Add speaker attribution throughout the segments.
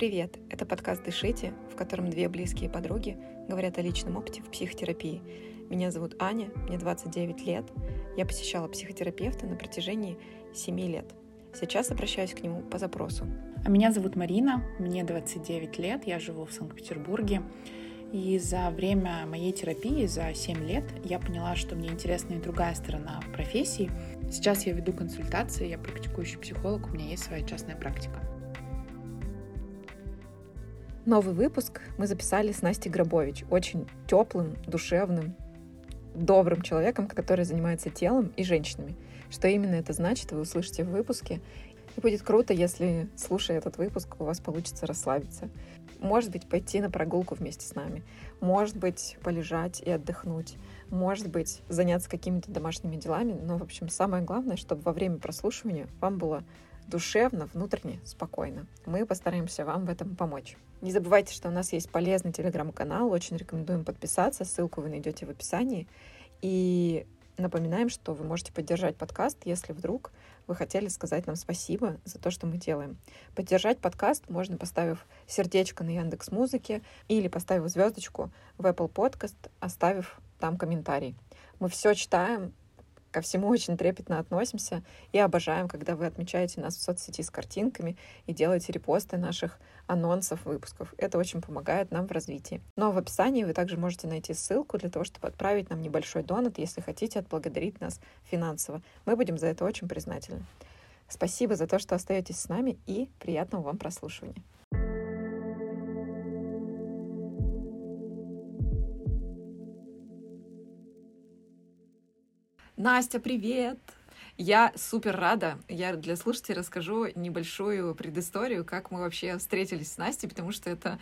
Speaker 1: Привет! Это подкаст «Дышите», в котором две близкие подруги говорят о личном опыте в психотерапии. Меня зовут Аня, мне 29 лет. Я посещала психотерапевта на протяжении 7 лет. Сейчас обращаюсь к нему по запросу.
Speaker 2: А меня зовут Марина, мне 29 лет, я живу в Санкт-Петербурге. И за время моей терапии, за 7 лет, я поняла, что мне интересна и другая сторона профессии. Сейчас я веду консультации, я практикующий психолог, у меня есть своя частная практика.
Speaker 1: Новый выпуск мы записали с Настей Гробович, очень теплым, душевным, добрым человеком, который занимается телом и женщинами. Что именно это значит, вы услышите в выпуске. И будет круто, если, слушая этот выпуск, у вас получится расслабиться. Может быть, пойти на прогулку вместе с нами. Может быть, полежать и отдохнуть. Может быть, заняться какими-то домашними делами. Но, в общем, самое главное, чтобы во время прослушивания вам было душевно, внутренне, спокойно. Мы постараемся вам в этом помочь. Не забывайте, что у нас есть полезный телеграм-канал, очень рекомендуем подписаться, ссылку вы найдете в описании. И напоминаем, что вы можете поддержать подкаст, если вдруг вы хотели сказать нам спасибо за то, что мы делаем. Поддержать подкаст можно, поставив сердечко на Яндекс Музыке или поставив звездочку в Apple Podcast, оставив там комментарий. Мы все читаем, ко всему очень трепетно относимся и обожаем, когда вы отмечаете нас в соцсети с картинками и делаете репосты наших анонсов выпусков. Это очень помогает нам в развитии. Но в описании вы также можете найти ссылку для того, чтобы отправить нам небольшой донат, если хотите отблагодарить нас финансово. Мы будем за это очень признательны. Спасибо за то, что остаетесь с нами и приятного вам прослушивания. Настя, привет! Я супер рада. Я для слушателей расскажу небольшую предысторию, как мы вообще встретились с Настей, потому что это,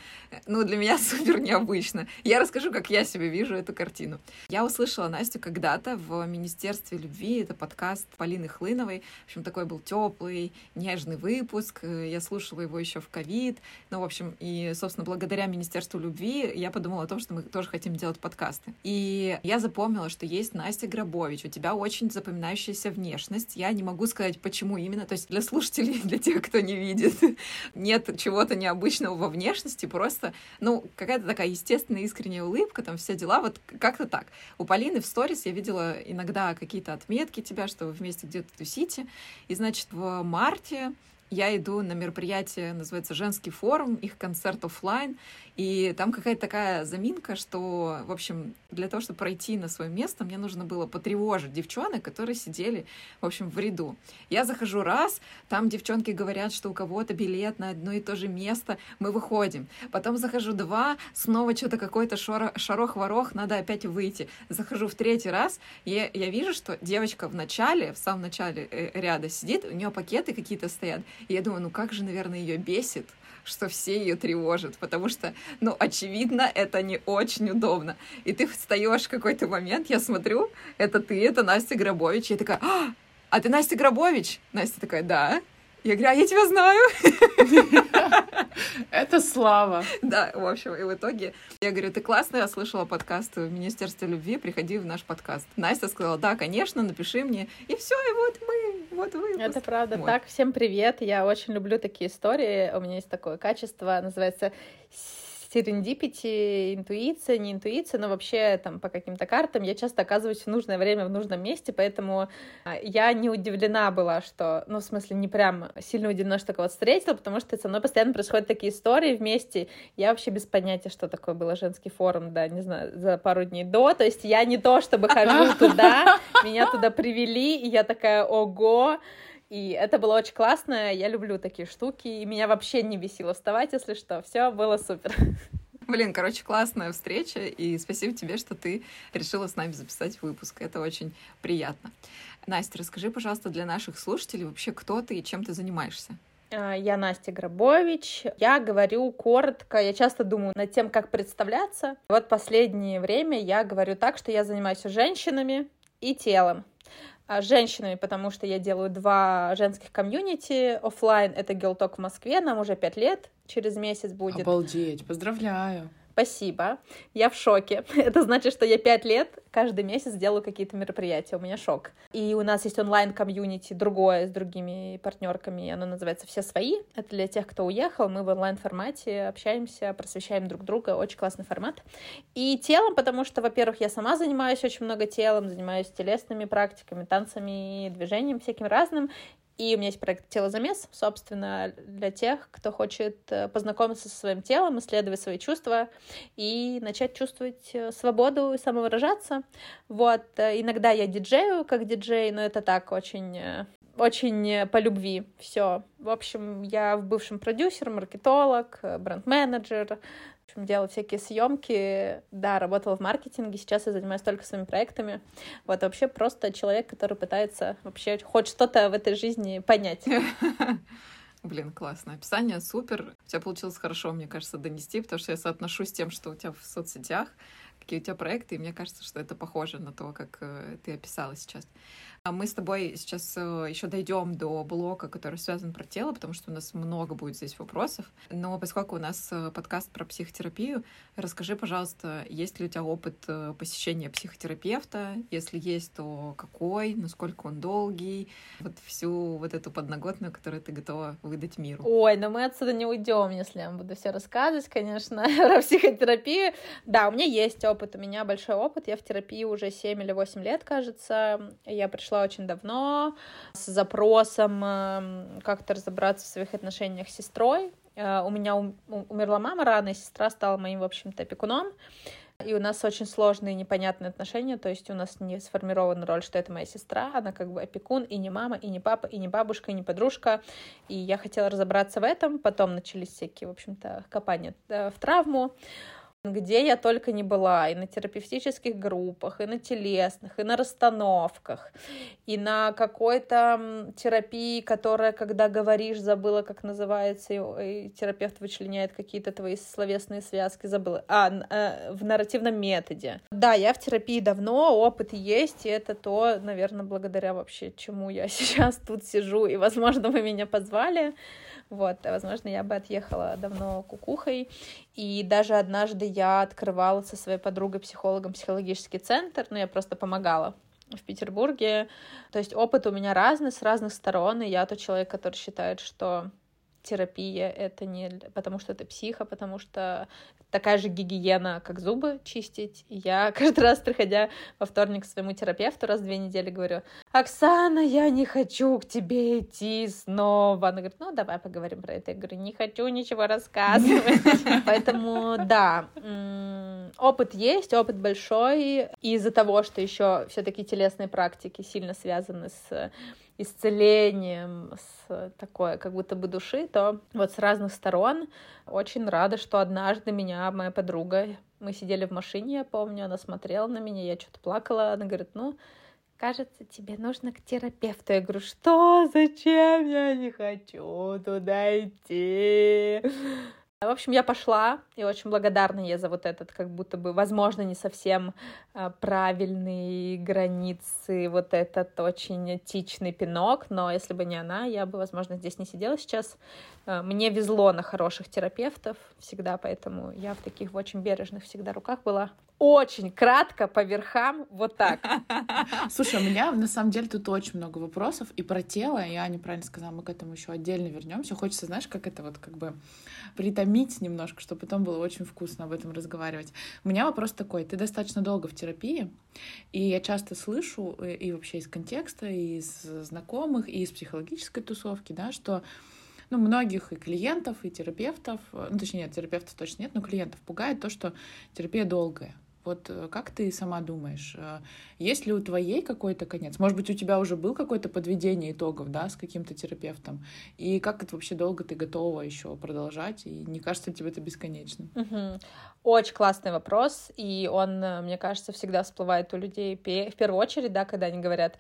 Speaker 1: ну, для меня супер необычно. Я расскажу, как я себе вижу эту картину. Я услышала Настю когда-то в Министерстве любви. Это подкаст Полины Хлыновой. В общем, такой был теплый, нежный выпуск. Я слушала его еще в ковид. Ну, в общем, и, собственно, благодаря Министерству любви я подумала о том, что мы тоже хотим делать подкасты. И я запомнила, что есть Настя Гробович. У тебя очень запоминающаяся внешность внешность. Я не могу сказать, почему именно. То есть для слушателей, для тех, кто не видит, нет чего-то необычного во внешности. Просто, ну, какая-то такая естественная искренняя улыбка, там все дела. Вот как-то так. У Полины в сторис я видела иногда какие-то отметки тебя, что вы вместе где-то тусите. И, значит, в марте я иду на мероприятие, называется «Женский форум», их концерт офлайн, и там какая-то такая заминка, что, в общем, для того, чтобы пройти на свое место, мне нужно было потревожить девчонок, которые сидели, в общем, в ряду. Я захожу раз, там девчонки говорят, что у кого-то билет на одно и то же место, мы выходим. Потом захожу два, снова что-то какой-то шорох-ворох, надо опять выйти. Захожу в третий раз, и я вижу, что девочка в начале, в самом начале э, ряда сидит, у нее пакеты какие-то стоят, и я думаю, ну как же, наверное, ее бесит, что все ее тревожат, потому что, ну, очевидно, это не очень удобно. И ты встаешь в какой-то момент, я смотрю, это ты, это Настя Гробович, я такая, а, а ты Настя Гробович? Настя такая, да. Я говорю, а я тебя знаю.
Speaker 2: Это слава.
Speaker 1: Да, в общем, и в итоге я говорю, ты классная, я слышала подкаст в Министерстве любви, приходи в наш подкаст. Настя сказала, да, конечно, напиши мне. И все, и вот мы, вот вы.
Speaker 3: Это правда. Так, всем привет. Я очень люблю такие истории. У меня есть такое качество, называется серендипити, интуиция, не интуиция, но вообще там по каким-то картам я часто оказываюсь в нужное время в нужном месте, поэтому а, я не удивлена была, что, ну, в смысле, не прям сильно удивлена, что кого-то встретила, потому что со мной постоянно происходят такие истории вместе. Я вообще без понятия, что такое было женский форум, да, не знаю, за пару дней до. То есть я не то, чтобы хожу туда, меня туда привели, и я такая, ого, и это было очень классно, я люблю такие штуки, и меня вообще не бесило вставать, если что, все было супер.
Speaker 1: Блин, короче, классная встреча, и спасибо тебе, что ты решила с нами записать выпуск. Это очень приятно. Настя, расскажи, пожалуйста, для наших слушателей вообще, кто ты и чем ты занимаешься.
Speaker 3: А, я Настя Гробович. Я говорю коротко, я часто думаю над тем, как представляться. Вот последнее время я говорю так, что я занимаюсь женщинами и телом. А, женщинами, потому что я делаю два женских комьюнити офлайн. Это Girl Talk в Москве, нам уже пять лет, через месяц будет.
Speaker 2: Обалдеть, поздравляю.
Speaker 3: Спасибо, я в шоке. Это значит, что я пять лет каждый месяц делаю какие-то мероприятия, у меня шок. И у нас есть онлайн-комьюнити другое с другими партнерками, оно называется «Все свои». Это для тех, кто уехал, мы в онлайн-формате общаемся, просвещаем друг друга, очень классный формат. И телом, потому что, во-первых, я сама занимаюсь очень много телом, занимаюсь телесными практиками, танцами, движением всяким разным, и у меня есть проект «Телозамес», собственно, для тех, кто хочет э, познакомиться со своим телом, исследовать свои чувства и начать чувствовать э, свободу и самовыражаться. Вот. Э, иногда я диджею как диджей, но это так очень очень по любви все. В общем, я в бывшем продюсер, маркетолог, бренд-менеджер, общем, делала всякие съемки, да, работала в маркетинге, сейчас я занимаюсь только своими проектами. Вот, вообще просто человек, который пытается вообще хоть что-то в этой жизни понять.
Speaker 1: Блин, классно. Описание супер. У тебя получилось хорошо, мне кажется, донести, потому что я соотношу с тем, что у тебя в соцсетях, какие у тебя проекты, и мне кажется, что это похоже на то, как э, ты описала сейчас. А мы с тобой сейчас э, еще дойдем до блока, который связан про тело, потому что у нас много будет здесь вопросов. Но поскольку у нас э, подкаст про психотерапию, расскажи, пожалуйста, есть ли у тебя опыт э, посещения психотерапевта? Если есть, то какой? Насколько он долгий? Вот всю вот эту подноготную, которую ты готова выдать миру.
Speaker 3: Ой, но мы отсюда не уйдем, если я буду все рассказывать, конечно, про психотерапию. Да, у меня есть опыт, у меня большой опыт. Я в терапии уже 7 или 8 лет, кажется. Я пришла пришла очень давно с запросом эм, как-то разобраться в своих отношениях с сестрой. Э, у меня умерла мама рано, и сестра стала моим, в общем-то, опекуном. И у нас очень сложные непонятные отношения, то есть у нас не сформирована роль, что это моя сестра, она как бы опекун, и не мама, и не папа, и не бабушка, и не подружка. И я хотела разобраться в этом, потом начались всякие, в общем-то, копания э, в травму где я только не была, и на терапевтических группах, и на телесных, и на расстановках, и на какой-то терапии, которая, когда говоришь, забыла, как называется, и терапевт вычленяет какие-то твои словесные связки, забыла. А, э, в нарративном методе. Да, я в терапии давно, опыт есть, и это то, наверное, благодаря вообще чему я сейчас тут сижу, и, возможно, вы меня позвали. Вот, возможно, я бы отъехала давно кукухой. И даже однажды я открывала со своей подругой-психологом психологический центр, ну, я просто помогала в Петербурге. То есть опыт у меня разный, с разных сторон, и я тот человек, который считает, что терапия это не потому что это психа, потому что такая же гигиена, как зубы чистить. И я каждый раз, приходя во вторник к своему терапевту, раз в две недели говорю, Оксана, я не хочу к тебе идти снова. Она говорит, ну, давай поговорим про это. Я говорю, не хочу ничего рассказывать. Поэтому, да, опыт есть, опыт большой. Из-за того, что еще все-таки телесные практики сильно связаны с исцелением, с такой как будто бы души, то вот с разных сторон очень рада, что однажды меня моя подруга, мы сидели в машине, я помню, она смотрела на меня, я что-то плакала, она говорит, ну, кажется, тебе нужно к терапевту. Я говорю, что, зачем, я не хочу туда идти. В общем, я пошла, и очень благодарна ей за вот этот, как будто бы, возможно, не совсем а, правильные границы, вот этот очень этичный пинок, но если бы не она, я бы, возможно, здесь не сидела сейчас. А, мне везло на хороших терапевтов всегда, поэтому я в таких очень бережных всегда руках была очень кратко по верхам, вот так.
Speaker 2: Слушай, у меня на самом деле тут очень много вопросов и про тело, я неправильно сказала, мы к этому еще отдельно вернемся. Хочется, знаешь, как это вот как бы притомить немножко, чтобы потом было очень вкусно об этом разговаривать. У меня вопрос такой, ты достаточно долго в терапии, и я часто слышу и, и вообще из контекста, и из знакомых, и из психологической тусовки, да, что ну, многих и клиентов, и терапевтов, ну, точнее, нет, терапевтов точно нет, но клиентов пугает то, что терапия долгая. Вот э, как ты сама думаешь, э, есть ли у твоей какой-то конец? Может быть, у тебя уже был какое-то подведение итогов, да, с каким-то терапевтом? И как это вообще долго ты готова еще продолжать? И не кажется ли тебе это бесконечно?
Speaker 3: Угу. Очень классный вопрос, и он, э, мне кажется, всегда всплывает у людей в первую очередь, да, когда они говорят,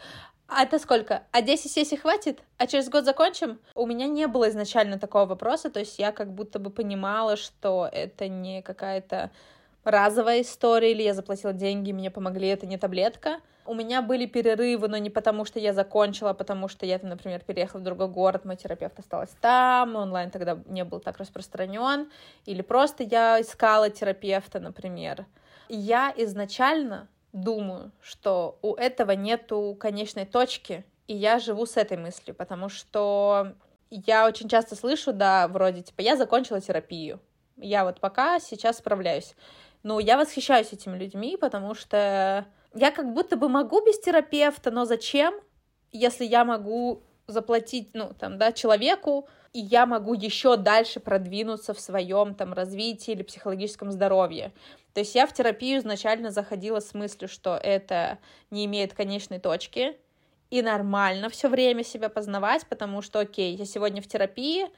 Speaker 3: а это сколько? А 10 сессий хватит? А через год закончим? У меня не было изначально такого вопроса, то есть я как будто бы понимала, что это не какая-то разовая история, или я заплатила деньги, мне помогли, это не таблетка. У меня были перерывы, но не потому, что я закончила, а потому что я, например, переехала в другой город, мой терапевт осталась там, онлайн тогда не был так распространен, или просто я искала терапевта, например. Я изначально думаю, что у этого нету конечной точки, и я живу с этой мыслью, потому что я очень часто слышу, да, вроде, типа, я закончила терапию, я вот пока сейчас справляюсь. Но я восхищаюсь этими людьми, потому что я как будто бы могу без терапевта, но зачем, если я могу заплатить, ну, там, да, человеку, и я могу еще дальше продвинуться в своем там развитии или психологическом здоровье. То есть я в терапию изначально заходила с мыслью, что это не имеет конечной точки, и нормально все время себя познавать, потому что, окей, я сегодня в терапии,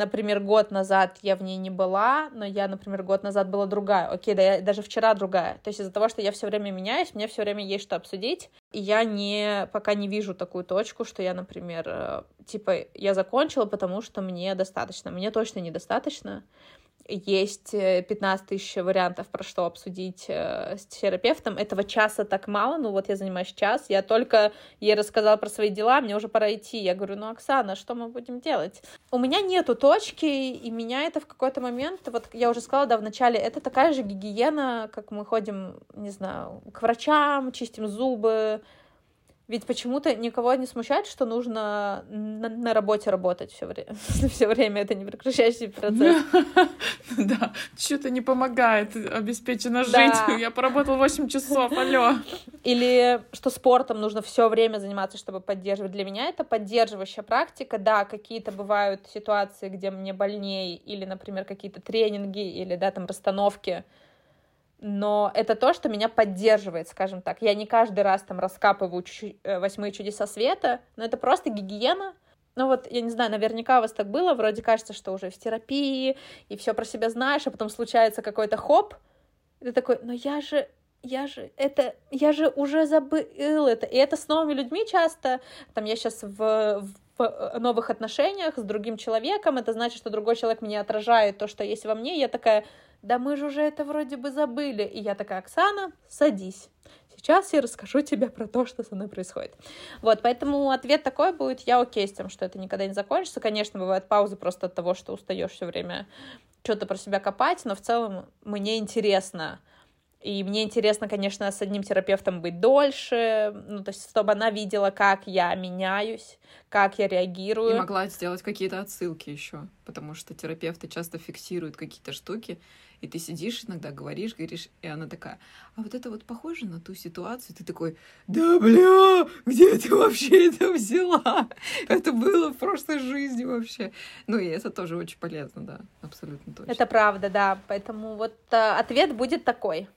Speaker 3: например, год назад я в ней не была, но я, например, год назад была другая. Окей, да я даже вчера другая. То есть из-за того, что я все время меняюсь, мне все время есть что обсудить, и я не пока не вижу такую точку, что я, например, э, типа я закончила, потому что мне достаточно. Мне точно недостаточно есть 15 э, тысяч вариантов, про что обсудить э, с терапевтом. Этого часа так мало, ну вот я занимаюсь час, я только ей рассказала про свои дела, мне уже пора идти. Я говорю, ну, Оксана, что мы будем делать? У меня нету точки, и меня это в какой-то момент, вот я уже сказала, да, в начале, это такая же гигиена, как мы ходим, не знаю, к врачам, чистим зубы, ведь почему-то никого не смущает, что нужно на, на работе работать все время. все время это непрекращающийся процесс.
Speaker 2: Да, что-то не помогает, обеспечена жизнь. Я поработал 8 часов, алло.
Speaker 3: Или что спортом нужно все время заниматься, чтобы поддерживать. Для меня это поддерживающая практика. Да, какие-то бывают ситуации, где мне больнее, или, например, какие-то тренинги, или, да, там, расстановки но это то, что меня поддерживает, скажем так. Я не каждый раз там раскапываю чу- э, восьмые чудеса света, но это просто гигиена. Ну вот, я не знаю, наверняка у вас так было, вроде кажется, что уже в терапии, и все про себя знаешь, а потом случается какой-то хоп, и ты такой, но я же, я же, это, я же уже забыл это. И это с новыми людьми часто, там я сейчас в, в э, новых отношениях с другим человеком, это значит, что другой человек мне отражает то, что есть во мне, я такая, да мы же уже это вроде бы забыли. И я такая, Оксана, садись. Сейчас я расскажу тебе про то, что со мной происходит. Вот, поэтому ответ такой будет, я окей с тем, что это никогда не закончится. Конечно, бывают паузы просто от того, что устаешь все время что-то про себя копать, но в целом мне интересно и мне интересно, конечно, с одним терапевтом быть дольше, ну, то есть, чтобы она видела, как я меняюсь, как я реагирую.
Speaker 1: И могла сделать какие-то отсылки еще, потому что терапевты часто фиксируют какие-то штуки, и ты сидишь иногда, говоришь, говоришь, и она такая, а вот это вот похоже на ту ситуацию, ты такой, да бля, где ты вообще это взяла? Это было в прошлой жизни вообще. Ну и это тоже очень полезно, да, абсолютно точно.
Speaker 3: Это правда, да, поэтому вот э, ответ будет такой.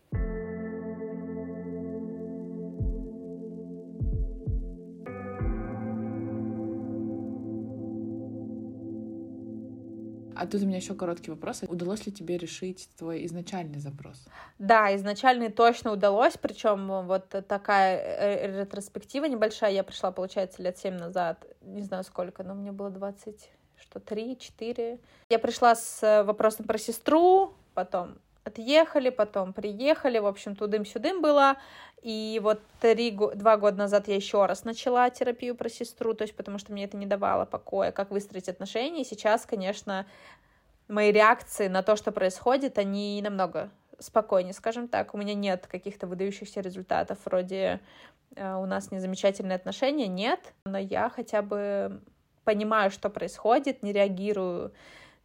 Speaker 2: А тут у меня еще короткий вопрос. Удалось ли тебе решить твой изначальный запрос?
Speaker 3: Да, изначальный точно удалось, причем вот такая э, ретроспектива небольшая. Я пришла, получается, лет семь назад, не знаю сколько, но мне было 20 что, три, четыре. Я пришла с вопросом про сестру, потом отъехали, потом приехали, в общем, тудым-сюдым было. И вот три, два года назад я еще раз начала терапию про сестру, то есть потому что мне это не давало покоя, как выстроить отношения. И сейчас, конечно, мои реакции на то, что происходит, они намного спокойнее, скажем так. У меня нет каких-то выдающихся результатов вроде э, у нас незамечательные отношения, нет, но я хотя бы понимаю, что происходит, не реагирую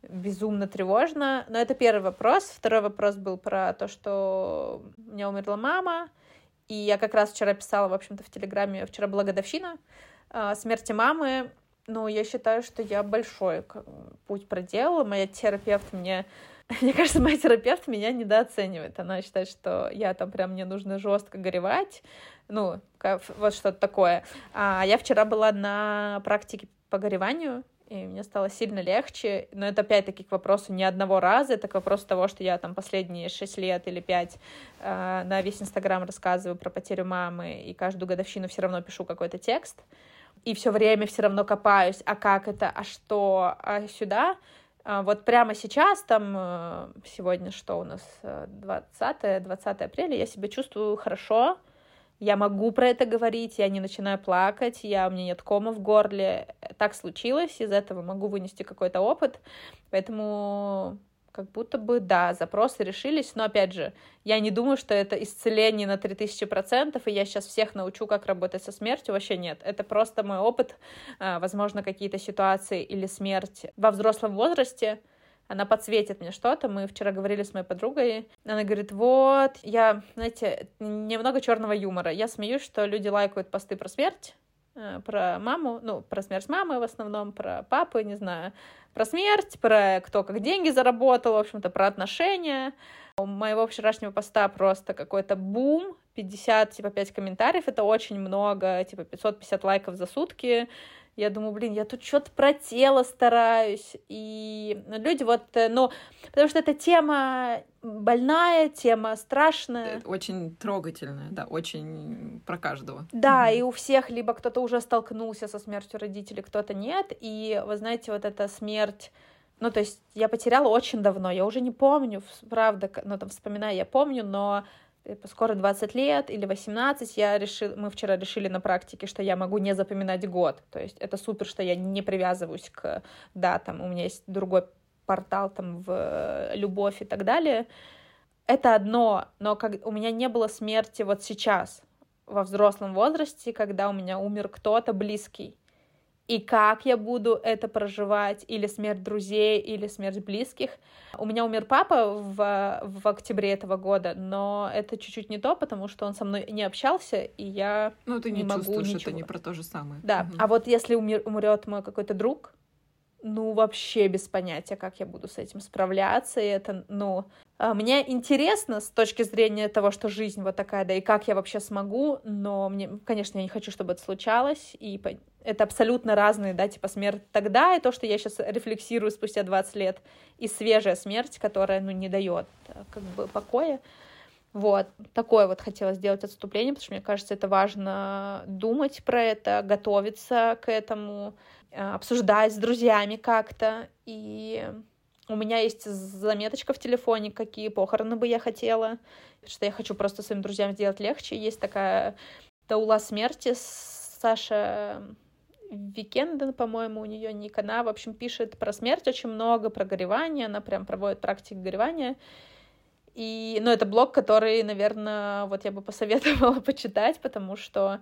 Speaker 3: безумно тревожно. Но это первый вопрос. Второй вопрос был про то, что у меня умерла мама, и я как раз вчера писала, в общем-то, в Телеграме, вчера была годовщина э, смерти мамы. Ну, я считаю, что я большой путь проделала. Моя терапевт мне... Мне кажется, моя терапевт меня недооценивает. Она считает, что я там прям мне нужно жестко горевать. Ну, вот что-то такое. А я вчера была на практике по гореванию, и мне стало сильно легче. Но это опять-таки к вопросу не одного раза, это к вопросу того, что я там последние шесть лет или пять э, на весь Инстаграм рассказываю про потерю мамы, и каждую годовщину все равно пишу какой-то текст, и все время все равно копаюсь, а как это, а что, а сюда. А вот прямо сейчас, там, э, сегодня что у нас, 20, 20 апреля, я себя чувствую хорошо, я могу про это говорить, я не начинаю плакать, я, у меня нет кома в горле. Так случилось, из этого могу вынести какой-то опыт. Поэтому как будто бы, да, запросы решились, но, опять же, я не думаю, что это исцеление на 3000%, и я сейчас всех научу, как работать со смертью, вообще нет. Это просто мой опыт, а, возможно, какие-то ситуации или смерть во взрослом возрасте, она подсветит мне что-то. Мы вчера говорили с моей подругой. Она говорит, вот, я, знаете, немного черного юмора. Я смеюсь, что люди лайкают посты про смерть, э, про маму, ну, про смерть мамы в основном, про папы, не знаю, про смерть, про кто как деньги заработал, в общем-то, про отношения. У моего вчерашнего поста просто какой-то бум, 50, типа, 5 комментариев, это очень много, типа, 550 лайков за сутки, я думаю, блин, я тут что-то про тело стараюсь. И люди вот, э, ну, потому что эта тема больная, тема страшная.
Speaker 1: Очень трогательная, да, очень про каждого.
Speaker 3: Да, и у всех либо кто-то уже столкнулся со смертью родителей, кто-то нет. И вы знаете, вот эта смерть ну, то есть я потеряла очень давно, я уже не помню, правда, ну, там, вспоминаю, я помню, но скоро 20 лет или 18, я решил, мы вчера решили на практике, что я могу не запоминать год. То есть это супер, что я не привязываюсь к датам. У меня есть другой портал там в любовь и так далее. Это одно, но как у меня не было смерти вот сейчас, во взрослом возрасте, когда у меня умер кто-то близкий и как я буду это проживать, или смерть друзей, или смерть близких. У меня умер папа в, в октябре этого года, но это чуть-чуть не то, потому что он со мной не общался, и я
Speaker 1: ну, ты не,
Speaker 3: не могу
Speaker 1: чувствуешь,
Speaker 3: ничего.
Speaker 1: это не про то же самое.
Speaker 3: Да, угу. а вот если умер, умрет мой какой-то друг, ну, вообще без понятия, как я буду с этим справляться, и это, ну, а, мне интересно с точки зрения того, что жизнь вот такая, да, и как я вообще смогу, но мне, конечно, я не хочу, чтобы это случалось, и это абсолютно разные, да, типа смерть тогда, и то, что я сейчас рефлексирую спустя 20 лет, и свежая смерть, которая, ну, не дает э, как бы покоя. Вот, такое вот хотела сделать отступление, потому что мне кажется, это важно думать про это, готовиться к этому, э, обсуждать с друзьями как-то. И у меня есть заметочка в телефоне, какие похороны бы я хотела, что я хочу просто своим друзьям сделать легче. Есть такая Таула смерти, Саша Викенден, по-моему, у нее ник, она, в общем, пишет про смерть очень много, про горевание, она прям проводит практики горевания. И, ну, это блог, который, наверное, вот я бы посоветовала почитать, потому что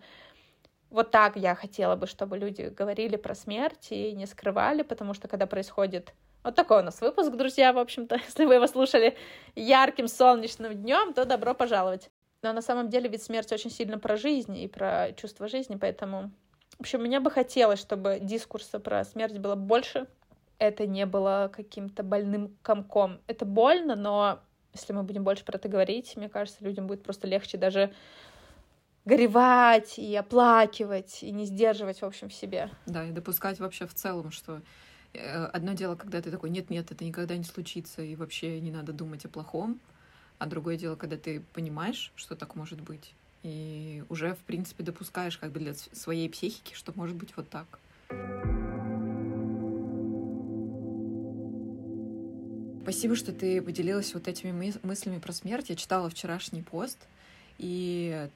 Speaker 3: вот так я хотела бы, чтобы люди говорили про смерть и не скрывали, потому что когда происходит вот такой у нас выпуск, друзья, в общем-то, если вы его слушали ярким солнечным днем, то добро пожаловать. Но на самом деле ведь смерть очень сильно про жизнь и про чувство жизни, поэтому... В общем, мне бы хотелось, чтобы дискурса про смерть было больше. Это не было каким-то больным комком. Это больно, но если мы будем больше про это говорить, мне кажется, людям будет просто легче даже горевать и оплакивать, и не сдерживать, в общем, в себе.
Speaker 1: Да, и допускать вообще в целом, что э, одно дело, когда ты такой, нет-нет, это никогда не случится, и вообще не надо думать о плохом, а другое дело, когда ты понимаешь, что так может быть, и уже, в принципе, допускаешь как бы для своей психики, что может быть вот так. Спасибо, что ты поделилась вот этими мыслями про смерть. Я читала вчерашний пост, и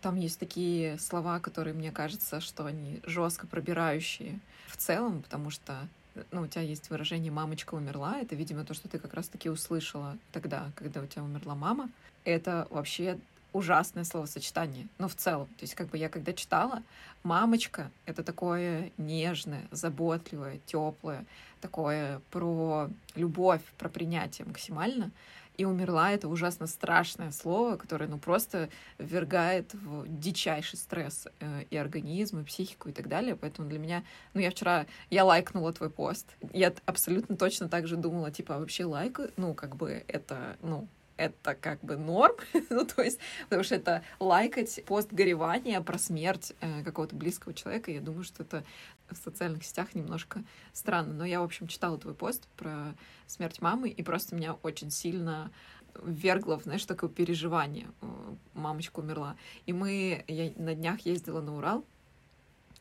Speaker 1: там есть такие слова, которые мне кажется, что они жестко пробирающие в целом, потому что ну, у тебя есть выражение «мамочка умерла», это, видимо, то, что ты как раз-таки услышала тогда, когда у тебя умерла мама. Это вообще ужасное словосочетание, но в целом. То есть как бы я когда читала, мамочка — это такое нежное, заботливое, теплое, такое про любовь, про принятие максимально. И умерла — это ужасно страшное слово, которое, ну, просто ввергает в дичайший стресс э, и организм, и психику, и так далее. Поэтому для меня... Ну, я вчера... Я лайкнула твой пост. Я абсолютно точно так же думала, типа, а вообще лайк, ну, как бы это, ну, это как бы норм, ну, то есть, потому что это лайкать пост горевания про смерть э, какого-то близкого человека, я думаю, что это в социальных сетях немножко странно, но я, в общем, читала твой пост про смерть мамы, и просто меня очень сильно ввергло, знаешь, такое переживание. Мамочка умерла. И мы, я на днях ездила на Урал,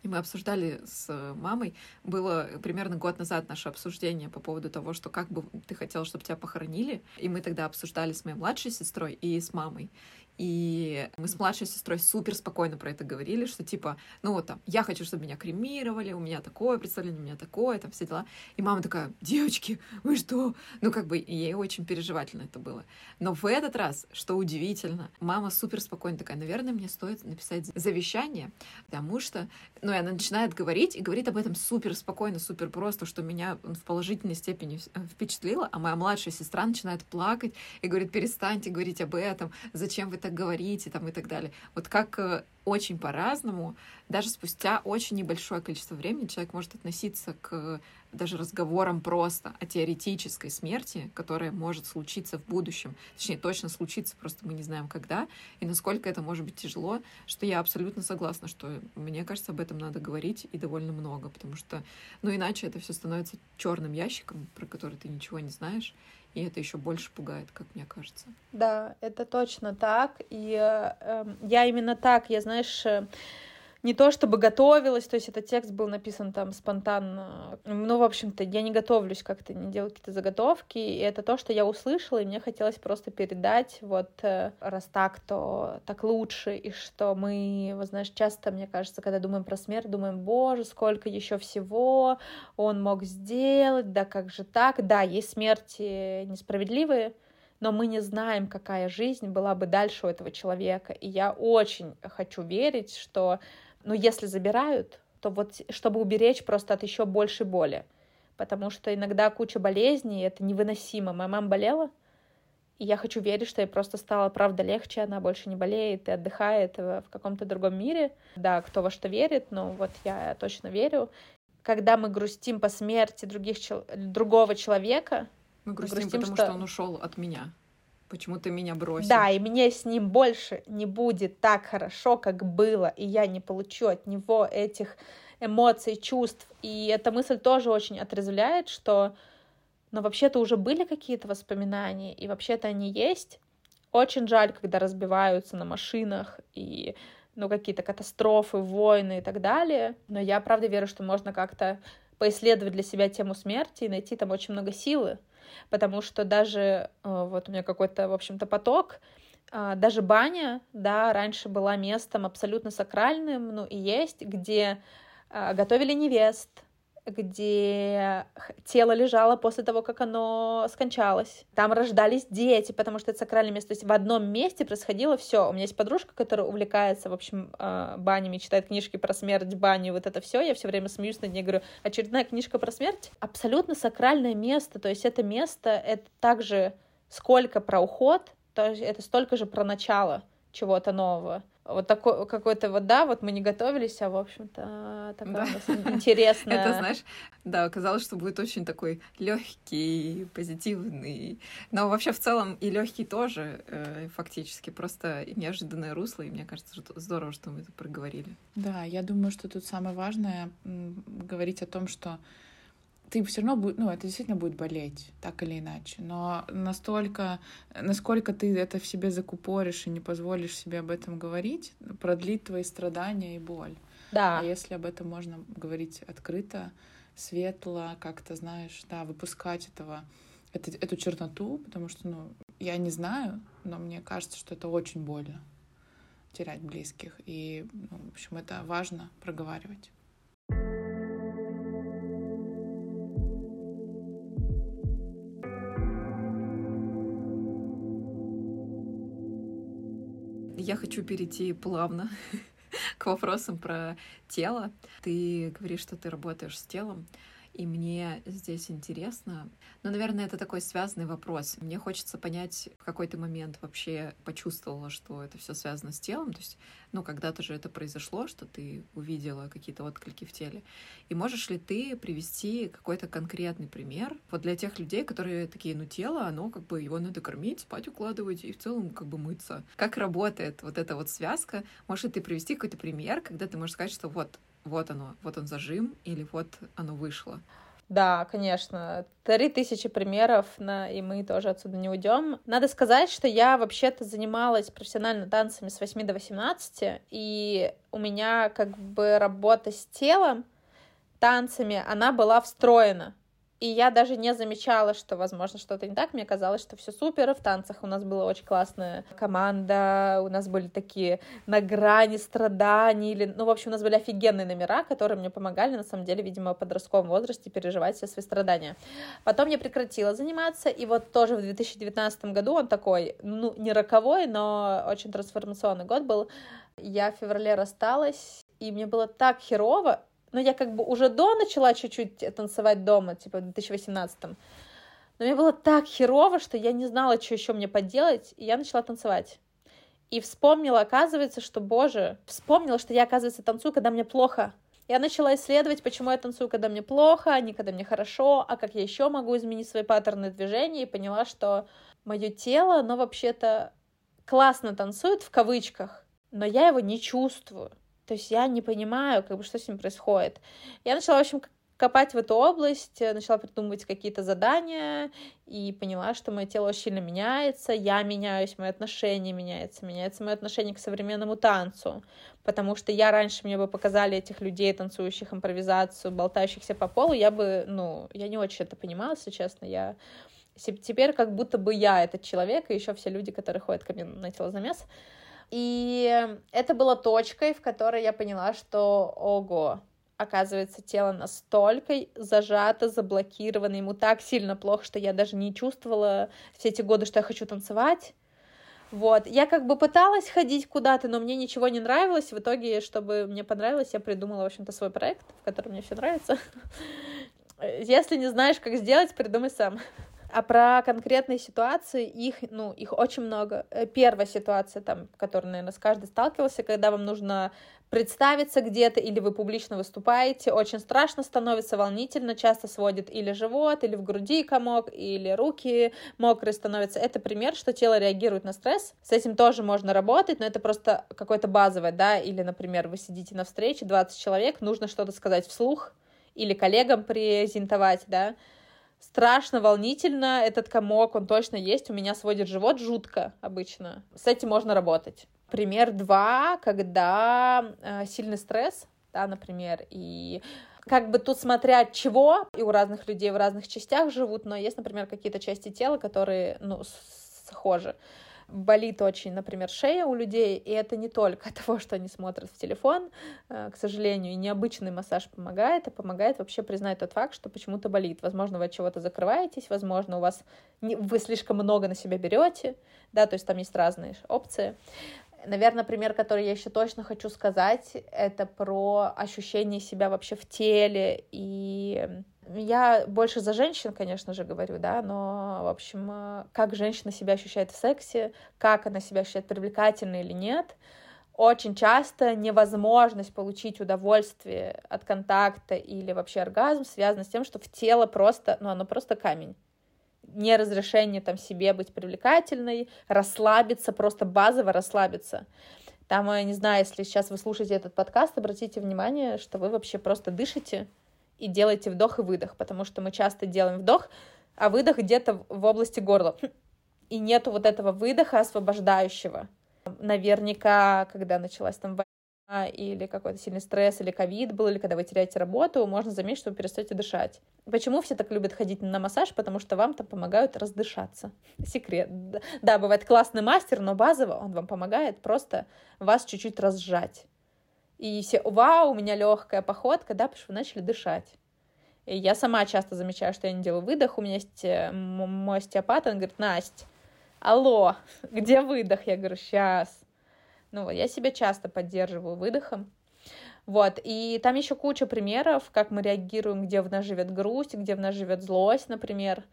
Speaker 1: И мы обсуждали с мамой, было примерно год назад наше обсуждение по поводу того, что как бы ты хотела, чтобы тебя похоронили. И мы тогда обсуждали с моей младшей сестрой и с мамой. И мы с младшей сестрой супер спокойно про это говорили, что типа, ну вот там, я хочу, чтобы меня кремировали, у меня такое представление, у меня такое, там все дела. И мама такая, девочки, вы что? Ну как бы ей очень переживательно это было. Но в этот раз, что удивительно, мама супер спокойно такая, наверное, мне стоит написать завещание, потому что, ну и она начинает говорить и говорит об этом супер спокойно, супер просто, что меня в положительной степени впечатлило, а моя младшая сестра начинает плакать и говорит, перестаньте говорить об этом, зачем вы так говорите там и так далее. Вот как э, очень по-разному, даже спустя очень небольшое количество времени человек может относиться к даже разговорам просто о теоретической смерти, которая может случиться в будущем. Точнее, точно случится, просто мы не знаем когда и насколько это может быть тяжело, что я абсолютно согласна, что мне кажется, об этом надо говорить и довольно много, потому что, ну, иначе это все становится черным ящиком, про который ты ничего не знаешь, и это еще больше пугает, как мне кажется.
Speaker 3: Да, это точно так. И э, эм, я именно так, я знаешь, э, не то чтобы готовилась, то есть этот текст был написан там спонтанно. Ну, в общем-то, я не готовлюсь как-то, не делаю какие-то заготовки, и это то, что я услышала, и мне хотелось просто передать, вот, э, раз так, то так лучше, и что мы, вот, знаешь, часто, мне кажется, когда думаем про смерть, думаем, боже, сколько еще всего он мог сделать, да как же так, да, есть смерти несправедливые, но мы не знаем, какая жизнь была бы дальше у этого человека. И я очень хочу верить, что но если забирают, то вот чтобы уберечь просто от еще большей боли. Потому что иногда куча болезней, это невыносимо. Моя мама болела, и я хочу верить, что ей просто стало, правда, легче, она больше не болеет и отдыхает в каком-то другом мире. Да, кто во что верит, но вот я точно верю. Когда мы грустим по смерти других, другого человека...
Speaker 1: Мы грустим, грустим потому что... что он ушел от меня. Почему ты меня бросил?
Speaker 3: Да, и мне с ним больше не будет так хорошо, как было, и я не получу от него этих эмоций, чувств. И эта мысль тоже очень отрезвляет, что, но вообще-то уже были какие-то воспоминания, и вообще-то они есть. Очень жаль, когда разбиваются на машинах и ну, какие-то катастрофы, войны и так далее. Но я правда верю, что можно как-то поисследовать для себя тему смерти и найти там очень много силы потому что даже э, вот у меня какой-то, в общем-то, поток, а, даже баня, да, раньше была местом абсолютно сакральным, ну и есть, где а, готовили невест, где тело лежало после того, как оно скончалось. Там рождались дети, потому что это сакральное место. То есть в одном месте происходило все. У меня есть подружка, которая увлекается, в общем, а, банями, читает книжки про смерть, баню, вот это все. Я все время смеюсь над ней, говорю, очередная книжка про смерть. Абсолютно сакральное место. То есть это место, это также сколько про уход, то есть это столько же про начало чего-то нового вот такой какой-то вот, да, вот мы не готовились, а, в общем-то, такое да. интересное.
Speaker 1: Это, знаешь, да, казалось, что будет очень такой легкий, позитивный. Но вообще в целом и легкий тоже, э, фактически, просто неожиданное русло, и мне кажется, что здорово, что мы это проговорили.
Speaker 2: Да, я думаю, что тут самое важное говорить о том, что ты все равно будет, ну, это действительно будет болеть, так или иначе. Но настолько, насколько ты это в себе закупоришь и не позволишь себе об этом говорить, продлит твои страдания и боль.
Speaker 3: Да.
Speaker 2: А если об этом можно говорить открыто, светло, как-то, знаешь, да, выпускать этого, это, эту черноту, потому что, ну, я не знаю, но мне кажется, что это очень больно терять близких. И, ну, в общем, это важно проговаривать.
Speaker 1: Я хочу перейти плавно к вопросам про тело. Ты говоришь, что ты работаешь с телом. И мне здесь интересно, ну, наверное, это такой связанный вопрос. Мне хочется понять, в какой ты момент вообще почувствовала, что это все связано с телом. То есть, ну, когда-то же это произошло, что ты увидела какие-то отклики в теле. И можешь ли ты привести какой-то конкретный пример вот для тех людей, которые такие, ну, тело, оно как бы его надо кормить, спать укладывать и в целом как бы мыться. Как работает вот эта вот связка? Можешь ли ты привести какой-то пример, когда ты можешь сказать, что вот вот оно, вот он зажим, или вот оно вышло.
Speaker 3: Да, конечно. Три тысячи примеров, на, и мы тоже отсюда не уйдем. Надо сказать, что я вообще-то занималась профессионально танцами с 8 до 18, и у меня как бы работа с телом, танцами, она была встроена. И я даже не замечала, что, возможно, что-то не так. Мне казалось, что все супер. В танцах у нас была очень классная команда. У нас были такие на грани страданий. Или... Ну, в общем, у нас были офигенные номера, которые мне помогали, на самом деле, видимо, в подростковом возрасте переживать все свои страдания. Потом я прекратила заниматься. И вот тоже в 2019 году он такой, ну, не роковой, но очень трансформационный год был. Я в феврале рассталась, и мне было так херово, но я как бы уже до начала чуть-чуть танцевать дома, типа в 2018 -м. Но мне было так херово, что я не знала, что еще мне поделать, и я начала танцевать. И вспомнила, оказывается, что, боже, вспомнила, что я, оказывается, танцую, когда мне плохо. Я начала исследовать, почему я танцую, когда мне плохо, а не когда мне хорошо, а как я еще могу изменить свои паттерны движения, и поняла, что мое тело, оно вообще-то классно танцует в кавычках, но я его не чувствую. То есть я не понимаю, как бы, что с ним происходит. Я начала, в общем, копать в эту область, э, начала придумывать какие-то задания и поняла, что мое тело очень сильно меняется, я меняюсь, мое отношение меняется, меняется мое отношение к современному танцу, потому что я раньше мне бы показали этих людей, танцующих импровизацию, болтающихся по полу, я бы, ну, я не очень это понимала, если честно, я теперь как будто бы я этот человек, и еще все люди, которые ходят ко мне на телозамес, и это было точкой, в которой я поняла, что ого, оказывается, тело настолько зажато, заблокировано, ему так сильно плохо, что я даже не чувствовала все эти годы, что я хочу танцевать. Вот, я как бы пыталась ходить куда-то, но мне ничего не нравилось. В итоге, чтобы мне понравилось, я придумала, в общем-то, свой проект, в котором мне все нравится. Если не знаешь, как сделать, придумай сам. А про конкретные ситуации, их, ну, их очень много. Э, первая ситуация, там, которая, наверное, с каждой сталкивался, когда вам нужно представиться где-то, или вы публично выступаете, очень страшно становится, волнительно, часто сводит или живот, или в груди комок, или руки мокрые становятся. Это пример, что тело реагирует на стресс. С этим тоже можно работать, но это просто какое-то базовое, да, или, например, вы сидите на встрече, 20 человек, нужно что-то сказать вслух, или коллегам презентовать, да, страшно, волнительно, этот комок, он точно есть, у меня сводит живот жутко обычно. С этим можно работать. Пример два, когда э, сильный стресс, да, например, и как бы тут смотря от чего, и у разных людей в разных частях живут, но есть, например, какие-то части тела, которые, ну, схожи болит очень, например, шея у людей, и это не только того, что они смотрят в телефон, э, к сожалению, и необычный массаж помогает, а помогает вообще признать тот факт, что почему-то болит. Возможно, вы от чего-то закрываетесь, возможно, у вас не, вы слишком много на себя берете, да, то есть там есть разные опции. Наверное, пример, который я еще точно хочу сказать, это про ощущение себя вообще в теле и я больше за женщин, конечно же, говорю, да, но, в общем, э, как женщина себя ощущает в сексе, как она себя ощущает привлекательно или нет, очень часто невозможность получить удовольствие от контакта или вообще оргазм связана с тем, что в тело просто, ну, оно просто камень. Неразрешение там себе быть привлекательной, расслабиться, просто базово расслабиться. Там, я не знаю, если сейчас вы слушаете этот подкаст, обратите внимание, что вы вообще просто дышите, и делайте вдох и выдох, потому что мы часто делаем вдох, а выдох где-то в области горла. И нету вот этого выдоха освобождающего. Наверняка, когда началась там война или какой-то сильный стресс, или ковид был, или когда вы теряете работу, можно заметить, что вы перестаете дышать. Почему все так любят ходить на массаж? Потому что вам там помогают раздышаться. Секрет. Да, бывает классный мастер, но базово он вам помогает просто вас чуть-чуть разжать. И все, вау, у меня легкая походка, да, потому что вы начали дышать. И я сама часто замечаю, что я не делаю выдох. У меня есть э, мой остеопат, он говорит, Настя, алло, где выдох? Я говорю, сейчас. Ну, я себя часто поддерживаю выдохом. Вот, и там еще куча примеров, как мы реагируем, где в нас живет грусть, где в нас живет злость, например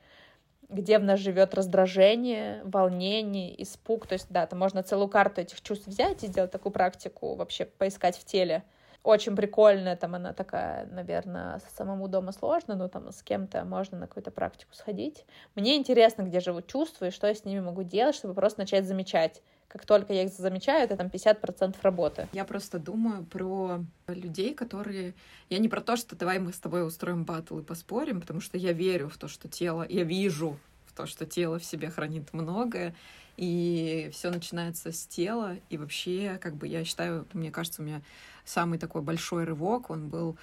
Speaker 3: где в нас живет раздражение, волнение, испуг. То есть, да, там можно целую карту этих чувств взять и сделать такую практику, вообще поискать в теле. Очень прикольная, там она такая, наверное, самому дома сложно, но там с кем-то можно на какую-то практику сходить. Мне интересно, где живут чувства и что я с ними могу делать, чтобы просто начать замечать, как только я их замечаю, это там 50% работы.
Speaker 1: Я просто думаю про людей, которые... Я не про то, что давай мы с тобой устроим батл и поспорим, потому что я верю в то, что тело... Я вижу в то, что тело в себе хранит многое, и все начинается с тела, и вообще, как бы, я считаю, мне кажется, у меня самый такой большой рывок, он был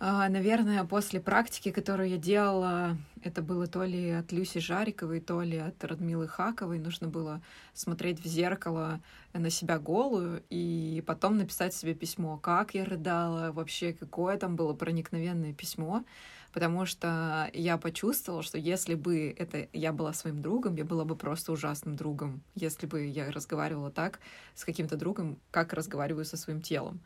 Speaker 1: наверное, после практики, которую я делала, это было то ли от Люси Жариковой, то ли от Радмилы Хаковой, нужно было смотреть в зеркало на себя голую и потом написать себе письмо, как я рыдала, вообще какое там было проникновенное письмо, потому что я почувствовала, что если бы это я была своим другом, я была бы просто ужасным другом, если бы я разговаривала так с каким-то другом, как разговариваю со своим телом.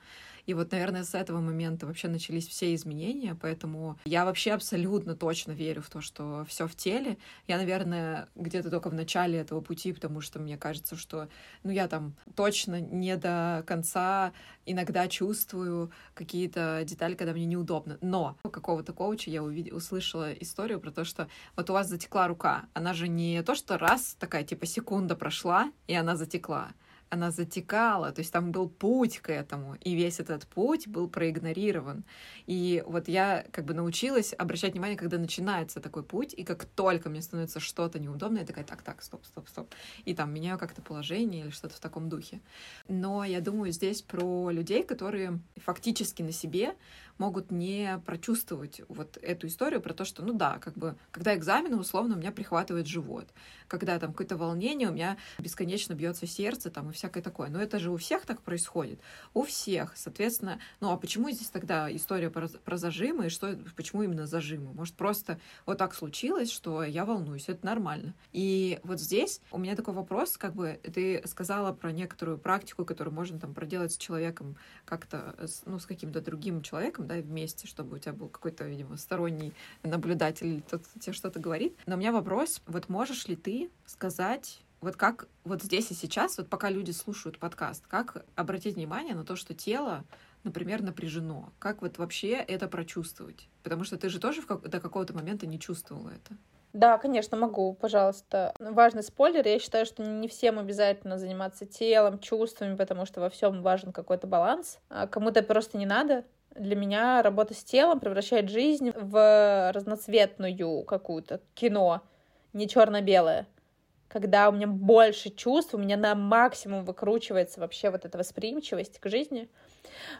Speaker 1: И вот, наверное, с этого момента вообще начались все изменения, поэтому я вообще абсолютно точно верю в то, что все в теле. Я, наверное, где-то только в начале этого пути, потому что мне кажется, что, ну, я там точно не до конца иногда чувствую какие-то детали, когда мне неудобно. Но у какого-то коуча я увидела, услышала историю про то, что вот у вас затекла рука. Она же не то, что раз такая, типа, секунда прошла, и она затекла она затекала, то есть там был путь к этому, и весь этот путь был проигнорирован. И вот я как бы научилась обращать внимание, когда начинается такой путь, и как только мне становится что-то неудобное, я такая, так, так, стоп, стоп, стоп. И там меняю как-то положение или что-то в таком духе. Но я думаю здесь про людей, которые фактически на себе могут не прочувствовать вот эту историю про то, что, ну да, как бы, когда экзамены, условно, у меня прихватывает живот, когда там какое-то волнение, у меня бесконечно бьется сердце, там, и всякое такое. Но это же у всех так происходит. У всех, соответственно, ну а почему здесь тогда история про, про зажимы, и что, почему именно зажимы? Может, просто вот так случилось, что я волнуюсь, это нормально. И вот здесь у меня такой вопрос, как бы, ты сказала про некоторую практику, которую можно там проделать с человеком как-то, ну, с каким-то другим человеком, да, вместе, чтобы у тебя был какой-то, видимо, сторонний наблюдатель тот, тебе что-то говорит. Но у меня вопрос, вот можешь ли ты сказать вот как вот здесь и сейчас, вот пока люди слушают подкаст, как обратить внимание на то, что тело, например, напряжено? Как вот вообще это прочувствовать? Потому что ты же тоже как, до какого-то момента не чувствовала это.
Speaker 3: Да, конечно, могу, пожалуйста. Важный спойлер. Я считаю, что не всем обязательно заниматься телом, чувствами, потому что во всем важен какой-то баланс. А кому-то просто не надо. Для меня работа с телом превращает жизнь в разноцветную какую-то кино, не черно-белое. Когда у меня больше чувств, у меня на максимум выкручивается вообще вот эта восприимчивость к жизни.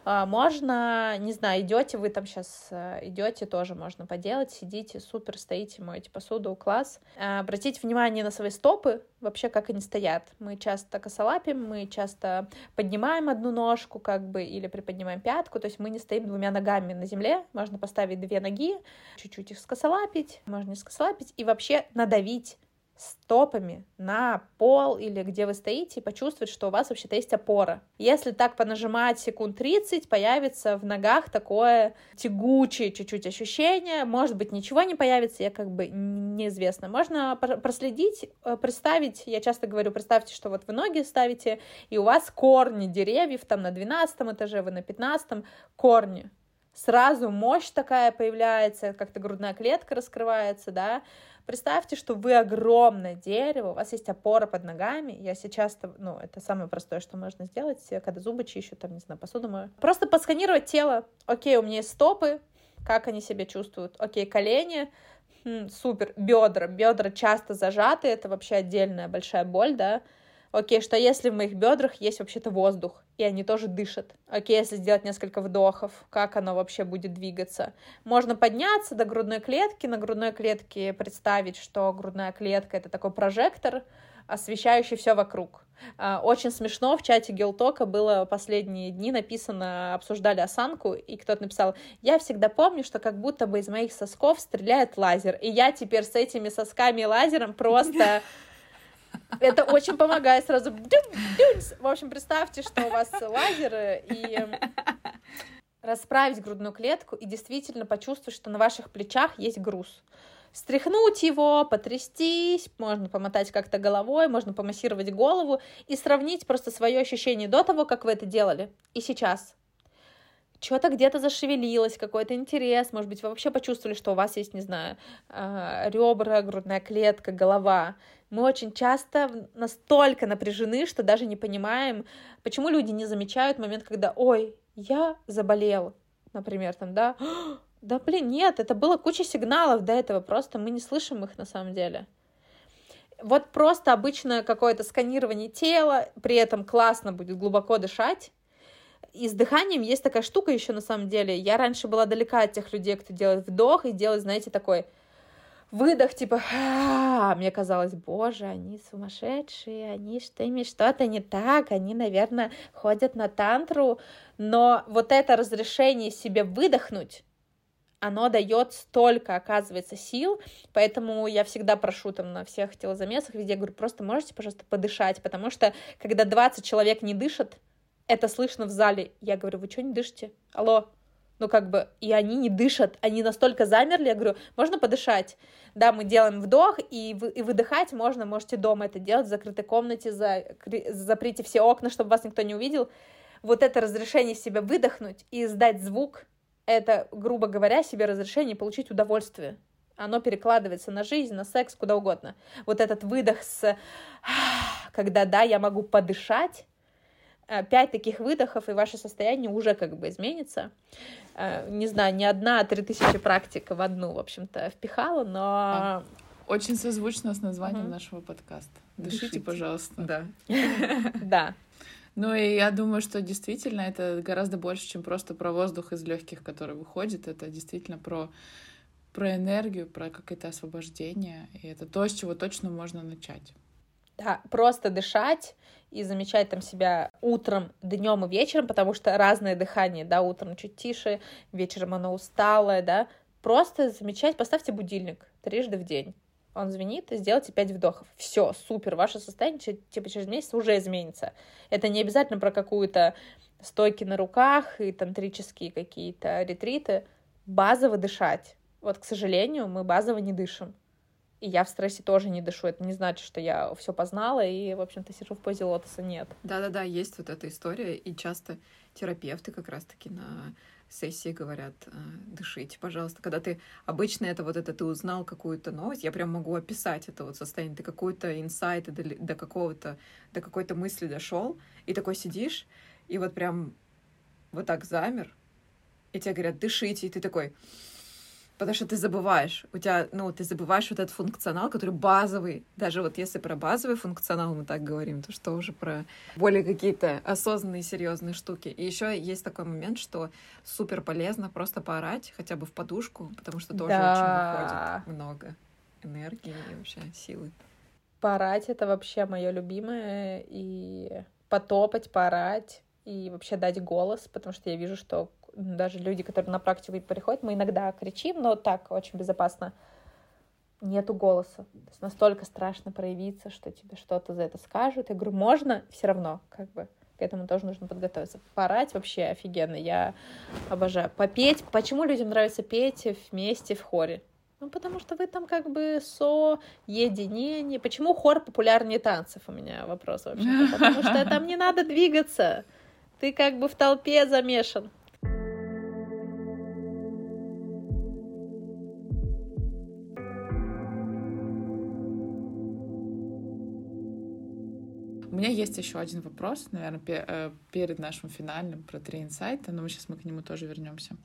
Speaker 3: А, можно, не знаю, идете вы там сейчас, э, идете, тоже можно поделать, сидите, супер, стоите, моете посуду, класс. А, обратите внимание на свои стопы, вообще как они стоят. Мы часто косолапим, мы часто поднимаем одну ножку как бы или приподнимаем пятку, то есть мы не стоим двумя ногами на земле, можно поставить две ноги, чуть-чуть их скосолапить, можно не скосолапить и вообще надавить стопами на пол или где вы стоите и почувствовать, что у вас вообще-то есть опора. Если так понажимать секунд 30, появится в ногах такое тягучее чуть-чуть ощущение. Может быть, ничего не появится, я как бы неизвестно. Можно проследить, э, представить, я часто говорю, представьте, что вот вы ноги ставите, и у вас корни деревьев, там на 12 этаже, вы на 15 корни сразу мощь такая появляется, как-то грудная клетка раскрывается, да, Представьте, что вы огромное дерево, у вас есть опора под ногами. Я сейчас, ну, это самое простое, что можно сделать, когда зубы чищу, там, не знаю, посуду мою. Просто подсканировать тело. Окей, у меня есть стопы, как они себя чувствуют. Окей, колени, хм, супер, бедра, бедра часто зажаты, это вообще отдельная большая боль, да, Окей, что если в моих бедрах есть вообще-то воздух, и они тоже дышат? Окей, если сделать несколько вдохов, как оно вообще будет двигаться? Можно подняться до грудной клетки, на грудной клетке представить, что грудная клетка — это такой прожектор, освещающий все вокруг. А, очень смешно, в чате Гелтока было последние дни написано, обсуждали осанку, и кто-то написал, я всегда помню, что как будто бы из моих сосков стреляет лазер, и я теперь с этими сосками и лазером просто это очень помогает сразу. В общем, представьте, что у вас лазеры и расправить грудную клетку и действительно почувствовать, что на ваших плечах есть груз. Стряхнуть его, потрястись, можно помотать как-то головой, можно помассировать голову и сравнить просто свое ощущение до того, как вы это делали, и сейчас. Что-то где-то зашевелилось, какой-то интерес, может быть, вы вообще почувствовали, что у вас есть, не знаю, а, ребра, грудная клетка, голова. Мы очень часто настолько напряжены, что даже не понимаем, почему люди не замечают момент, когда, ой, я заболел, например, там, да, да, блин, нет, это было куча сигналов до этого, просто мы не слышим их на самом деле. Вот просто обычное какое-то сканирование тела, при этом классно будет глубоко дышать, и с дыханием есть такая штука еще на самом деле. Я раньше была далека от тех людей, кто делает вдох и делает, знаете, такой выдох, типа, мне казалось, боже, они сумасшедшие, они что ими что-то не так, они, наверное, ходят на тантру, но вот это разрешение себе выдохнуть, оно дает столько, оказывается, сил, поэтому я всегда прошу там на всех телозамесах, везде говорю, просто можете, пожалуйста, подышать, потому что когда 20 человек не дышат, это слышно в зале. Я говорю, вы что не дышите? Алло, ну, как бы, и они не дышат, они настолько замерли, я говорю, можно подышать? Да, мы делаем вдох, и, вы, и выдыхать можно, можете дома это делать, в закрытой комнате, за, заприте все окна, чтобы вас никто не увидел. Вот это разрешение себе выдохнуть и издать звук, это, грубо говоря, себе разрешение получить удовольствие. Оно перекладывается на жизнь, на секс, куда угодно. Вот этот выдох с... Когда, да, я могу подышать, пять таких выдохов, и ваше состояние уже как бы изменится. Э, не знаю, не одна, а три тысячи практик в одну, в общем-то, впихала, но... А,
Speaker 2: очень созвучно с названием угу. нашего подкаста. Дышите, Дышите, пожалуйста.
Speaker 1: Да.
Speaker 3: Да.
Speaker 2: Ну и я думаю, что действительно это гораздо больше, чем просто про воздух из легких, который выходит. Это действительно про про энергию, про какое-то освобождение. И это то, с чего точно можно начать.
Speaker 3: Да, просто дышать и замечать там себя утром, днем и вечером, потому что разное дыхание, да, утром чуть тише, вечером оно усталое, да, просто замечать, поставьте будильник трижды в день. Он звенит, и сделайте пять вдохов. Все, супер, ваше состояние типа через месяц уже изменится. Это не обязательно про какую-то стойки на руках и тантрические какие-то ретриты. Базово дышать. Вот, к сожалению, мы базово не дышим. И я в стрессе тоже не дышу. Это не значит, что я все познала и, в общем-то, сижу в позе лотоса. Нет.
Speaker 1: Да-да-да, есть вот эта история. И часто терапевты как раз-таки на сессии говорят, «А, дышите, пожалуйста. Когда ты обычно это вот это ты узнал какую-то новость, я прям могу описать это вот состояние. Ты какой-то инсайт до, до какого-то, до какой-то мысли дошел, и такой сидишь, и вот прям вот так замер, и тебе говорят, дышите, и ты такой, Потому что ты забываешь, у тебя, ну, ты забываешь вот этот функционал, который базовый. Даже вот если про базовый функционал мы так говорим, то что уже про более какие-то осознанные, серьезные штуки. И еще есть такой момент, что супер полезно просто поорать хотя бы в подушку, потому что тоже да. очень выходит много энергии и вообще силы.
Speaker 3: Поорать — это вообще мое любимое, и потопать, поорать, и вообще дать голос, потому что я вижу, что даже люди, которые на практику приходят, мы иногда кричим, но так, очень безопасно. Нету голоса. То есть настолько страшно проявиться, что тебе что-то за это скажут. Я говорю, можно, все равно, как бы к этому тоже нужно подготовиться. Порать вообще офигенно, я обожаю. Попеть. Почему людям нравится петь вместе в хоре? Ну, потому что вы там как бы соединение. Почему хор популярнее танцев? У меня вопрос вообще. Потому что там не надо двигаться. Ты как бы в толпе замешан.
Speaker 2: Меня есть еще один вопрос, наверное, э, перед нашим финальным про три инсайта, но мы сейчас мы к нему тоже вернемся.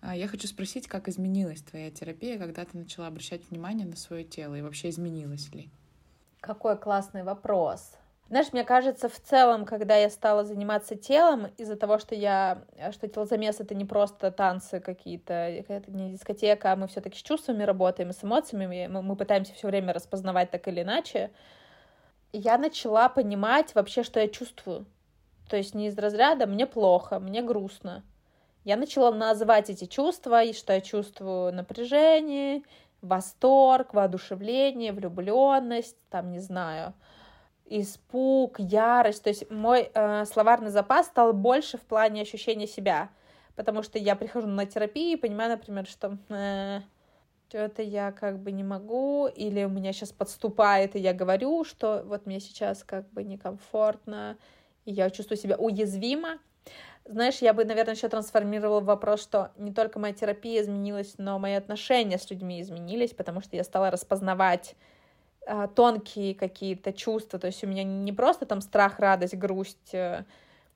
Speaker 2: А, я хочу спросить, как изменилась твоя терапия, когда ты начала обращать внимание на свое тело, и вообще изменилась ли?
Speaker 3: Какой классный вопрос. Знаешь, мне кажется, в целом, когда я стала заниматься телом, из-за того, что я, что телозамес это не просто танцы какие-то, это не дискотека, а мы все-таки с чувствами работаем, с эмоциями, мы, мы пытаемся все время распознавать так или иначе, я начала понимать вообще, что я чувствую. То есть не из разряда «мне плохо», «мне грустно». Я начала называть эти чувства, и что я чувствую напряжение, восторг, воодушевление, влюбленность, там, не знаю, испуг, ярость. То есть мой э, словарный запас стал больше в плане ощущения себя, потому что я прихожу на терапию и понимаю, например, что э, что-то я как бы не могу, или у меня сейчас подступает, и я говорю, что вот мне сейчас как бы некомфортно, и я чувствую себя уязвимо. Знаешь, я бы, наверное, еще трансформировала вопрос, что не только моя терапия изменилась, но мои отношения с людьми изменились, потому что я стала распознавать э, тонкие какие-то чувства. То есть у меня не просто там страх, радость, грусть, э,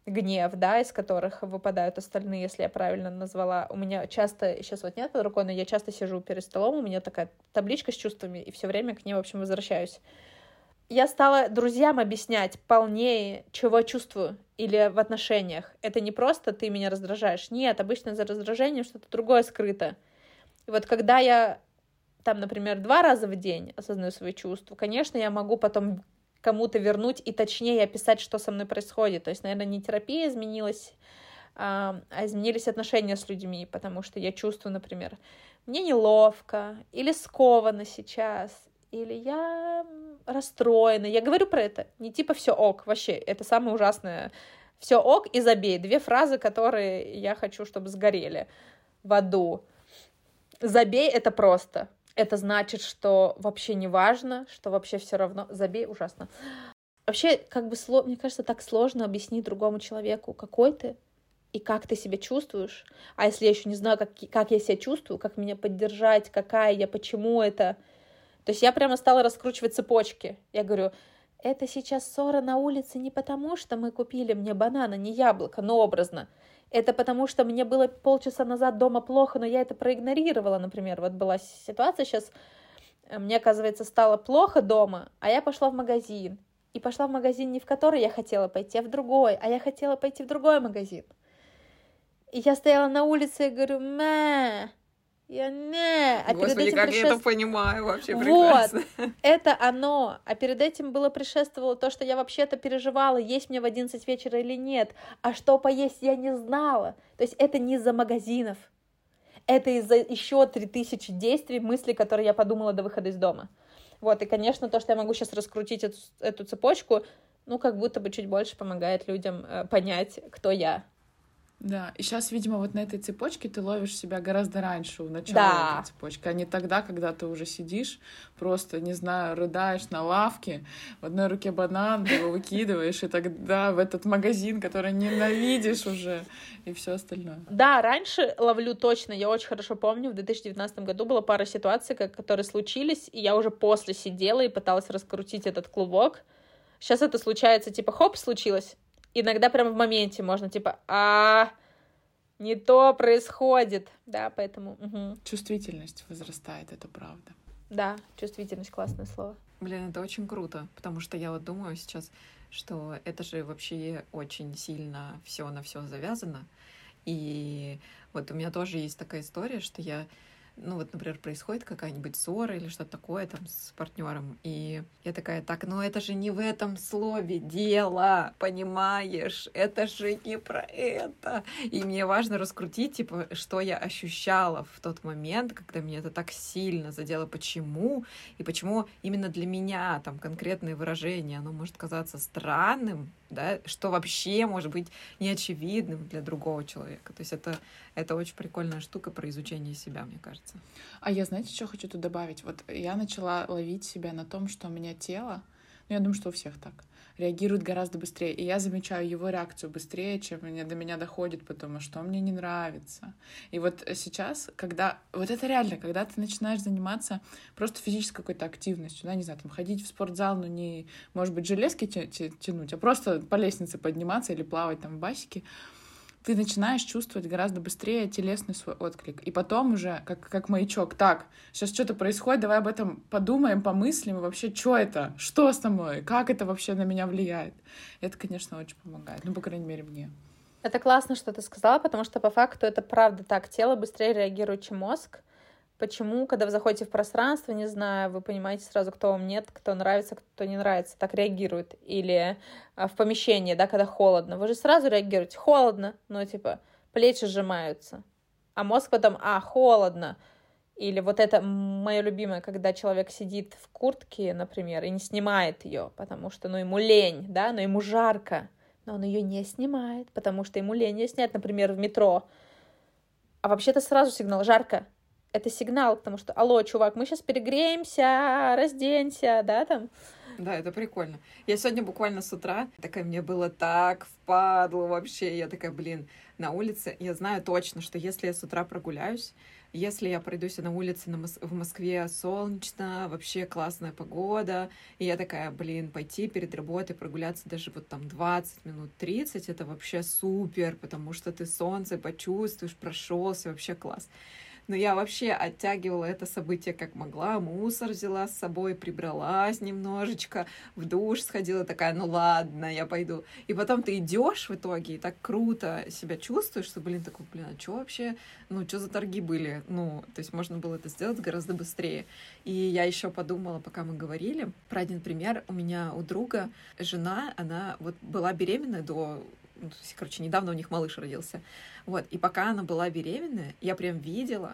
Speaker 3: гнев, да, из которых выпадают остальные, если я правильно назвала. У меня часто, сейчас вот нет под рукой, но я часто сижу перед столом, у меня такая табличка с чувствами, и все время к ней, в общем, возвращаюсь. Я стала друзьям объяснять полнее, чего чувствую, или в отношениях. Это не просто ты меня раздражаешь. Нет, обычно за раздражением что-то другое скрыто. И вот когда я там, например, два раза в день осознаю свои чувства, конечно, я могу потом кому-то вернуть и точнее описать, что со мной происходит. То есть, наверное, не терапия изменилась, а, а изменились отношения с людьми, потому что я чувствую, например, мне неловко, или сковано сейчас, или я расстроена. Я говорю про это, не типа все ок, вообще, это самое ужасное. Все ок и забей. Две фразы, которые я хочу, чтобы сгорели в аду. Забей это просто это значит, что вообще не важно, что вообще все равно. Забей, ужасно. Вообще, как бы, мне кажется, так сложно объяснить другому человеку, какой ты и как ты себя чувствуешь. А если я еще не знаю, как, как я себя чувствую, как меня поддержать, какая я, почему это. То есть я прямо стала раскручивать цепочки. Я говорю, это сейчас ссора на улице не потому, что мы купили мне банана, не яблоко, но образно. Это потому, что мне было полчаса назад дома плохо, но я это проигнорировала, например. Вот была ситуация сейчас, э, мне, оказывается, стало плохо дома, а я пошла в магазин. И пошла в магазин не в который я хотела пойти, а в другой. А я хотела пойти в другой магазин. И я стояла на улице и говорю, мэ, я не.
Speaker 1: А Господи, перед этим как предшеств... я это понимаю вообще
Speaker 3: вот, прекрасно. это оно. А перед этим было предшествовало то, что я вообще-то переживала, есть мне в 11 вечера или нет. А что поесть я не знала. То есть это не из-за магазинов. Это из-за еще 3000 действий, мыслей, которые я подумала до выхода из дома. Вот, и, конечно, то, что я могу сейчас раскрутить эту, эту цепочку, ну, как будто бы чуть больше помогает людям э, понять, кто я.
Speaker 2: Да, и сейчас, видимо, вот на этой цепочке ты ловишь себя гораздо раньше, у начала да. этой цепочки, а не тогда, когда ты уже сидишь, просто, не знаю, рыдаешь на лавке, в одной руке банан, ты его выкидываешь, и тогда в этот магазин, который ненавидишь уже, и все остальное.
Speaker 3: Да, раньше ловлю точно, я очень хорошо помню, в 2019 году была пара ситуаций, которые случились, и я уже после сидела и пыталась раскрутить этот клубок. Сейчас это случается, типа, хоп, случилось, иногда прямо в моменте можно типа, а не то происходит, да, поэтому. Угу.
Speaker 2: Чувствительность возрастает, это правда.
Speaker 3: Да, чувствительность классное слово.
Speaker 1: Блин, это очень круто, потому что я вот думаю сейчас, что это же вообще очень сильно все на все завязано. И вот у меня тоже есть такая история, что я ну вот, например, происходит какая-нибудь ссора или что-то такое там с партнером, и я такая, так, ну это же не в этом слове дело, понимаешь, это же не про это. И мне важно раскрутить, типа, что я ощущала в тот момент, когда меня это так сильно задело, почему, и почему именно для меня там конкретное выражение, оно может казаться странным, да, что вообще может быть неочевидным для другого человека. То есть это, это очень прикольная штука про изучение себя, мне кажется.
Speaker 2: А я, знаете, что хочу тут добавить? Вот я начала ловить себя на том, что у меня тело, ну, я думаю, что у всех так, реагирует гораздо быстрее. И я замечаю его реакцию быстрее, чем мне, до меня доходит потом, а что мне не нравится. И вот сейчас, когда... Вот это реально, когда ты начинаешь заниматься просто физической какой-то активностью, да, не знаю, там, ходить в спортзал, но не, может быть, железки тянуть, а просто по лестнице подниматься или плавать там в басике, ты начинаешь чувствовать гораздо быстрее телесный свой отклик. И потом уже, как, как маячок, так, сейчас что-то происходит, давай об этом подумаем, помыслим, и вообще, что это? Что со мной? Как это вообще на меня влияет? Это, конечно, очень помогает. Ну, по крайней мере, мне.
Speaker 3: Это классно, что ты сказала, потому что по факту это правда так. Тело быстрее реагирует, чем мозг. Почему, когда вы заходите в пространство, не знаю, вы понимаете сразу, кто вам нет, кто нравится, кто не нравится, так реагирует. Или а, в помещении, да, когда холодно, вы же сразу реагируете, холодно, ну, типа, плечи сжимаются. А мозг потом, а, холодно. Или вот это мое любимое, когда человек сидит в куртке, например, и не снимает ее, потому что, ну, ему лень, да, но ему жарко, но он ее не снимает, потому что ему лень ее снять, например, в метро. А вообще-то сразу сигнал жарко, это сигнал, потому что, алло, чувак, мы сейчас перегреемся, разденься, да, там.
Speaker 1: Да, это прикольно. Я сегодня буквально с утра, такая, мне было так впадло вообще. Я такая, блин, на улице, я знаю точно, что если я с утра прогуляюсь, если я пройдусь на улице на Мос- в Москве солнечно, вообще классная погода, и я такая, блин, пойти перед работой прогуляться даже вот там 20 минут, 30, это вообще супер, потому что ты солнце почувствуешь, прошелся, вообще класс. Но я вообще оттягивала это событие как могла. Мусор взяла с собой, прибралась немножечко, в душ сходила, такая, ну ладно, я пойду. И потом ты идешь в итоге и так круто себя чувствуешь, что, блин, такой, блин, а что вообще, ну, что за торги были? Ну, то есть можно было это сделать гораздо быстрее. И я еще подумала, пока мы говорили, про один пример. У меня у друга жена, она вот была беременная до короче, недавно у них малыш родился. Вот, и пока она была беременная, я прям видела,